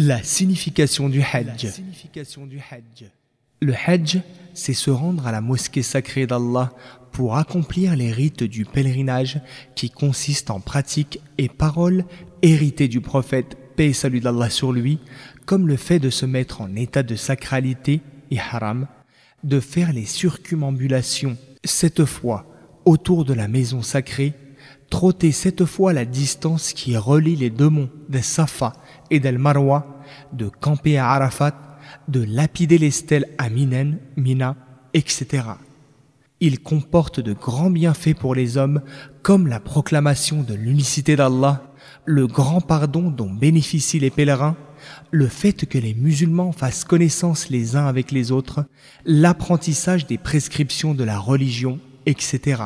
La signification du Hajj. Le Hajj, c'est se rendre à la mosquée sacrée d'Allah pour accomplir les rites du pèlerinage qui consistent en pratiques et paroles héritées du prophète, paix et salut d'Allah sur lui, comme le fait de se mettre en état de sacralité et haram, de faire les circumambulations cette fois autour de la maison sacrée, trotter cette fois la distance qui relie les deux monts des Safa et d'El Marwa, de camper à Arafat, de lapider les stèles à Minen, Mina, etc. Il comporte de grands bienfaits pour les hommes, comme la proclamation de l'unicité d'Allah, le grand pardon dont bénéficient les pèlerins, le fait que les musulmans fassent connaissance les uns avec les autres, l'apprentissage des prescriptions de la religion, etc.